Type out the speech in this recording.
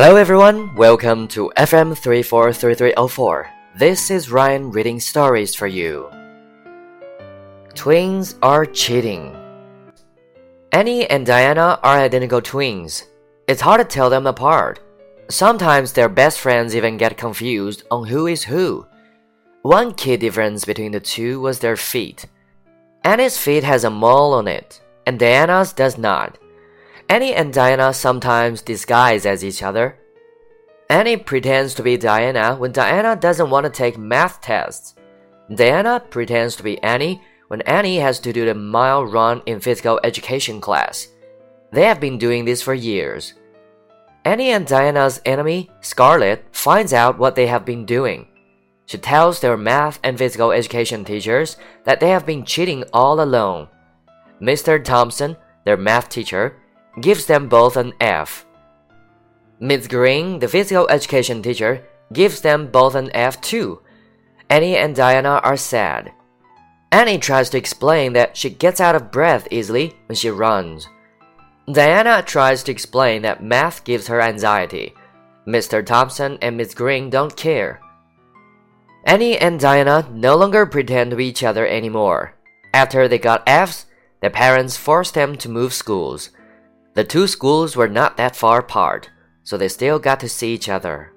Hello everyone, welcome to FM 343304. This is Ryan reading stories for you. Twins are cheating. Annie and Diana are identical twins. It's hard to tell them apart. Sometimes their best friends even get confused on who is who. One key difference between the two was their feet. Annie's feet has a mole on it, and Diana's does not. Annie and Diana sometimes disguise as each other. Annie pretends to be Diana when Diana doesn't want to take math tests. Diana pretends to be Annie when Annie has to do the mile run in physical education class. They have been doing this for years. Annie and Diana's enemy, Scarlett, finds out what they have been doing. She tells their math and physical education teachers that they have been cheating all along. Mr. Thompson, their math teacher, gives them both an F. Miss Green, the physical education teacher, gives them both an F too. Annie and Diana are sad. Annie tries to explain that she gets out of breath easily when she runs. Diana tries to explain that math gives her anxiety. Mr. Thompson and Miss Green don't care. Annie and Diana no longer pretend to each other anymore. After they got F's, their parents forced them to move schools. The two schools were not that far apart, so they still got to see each other.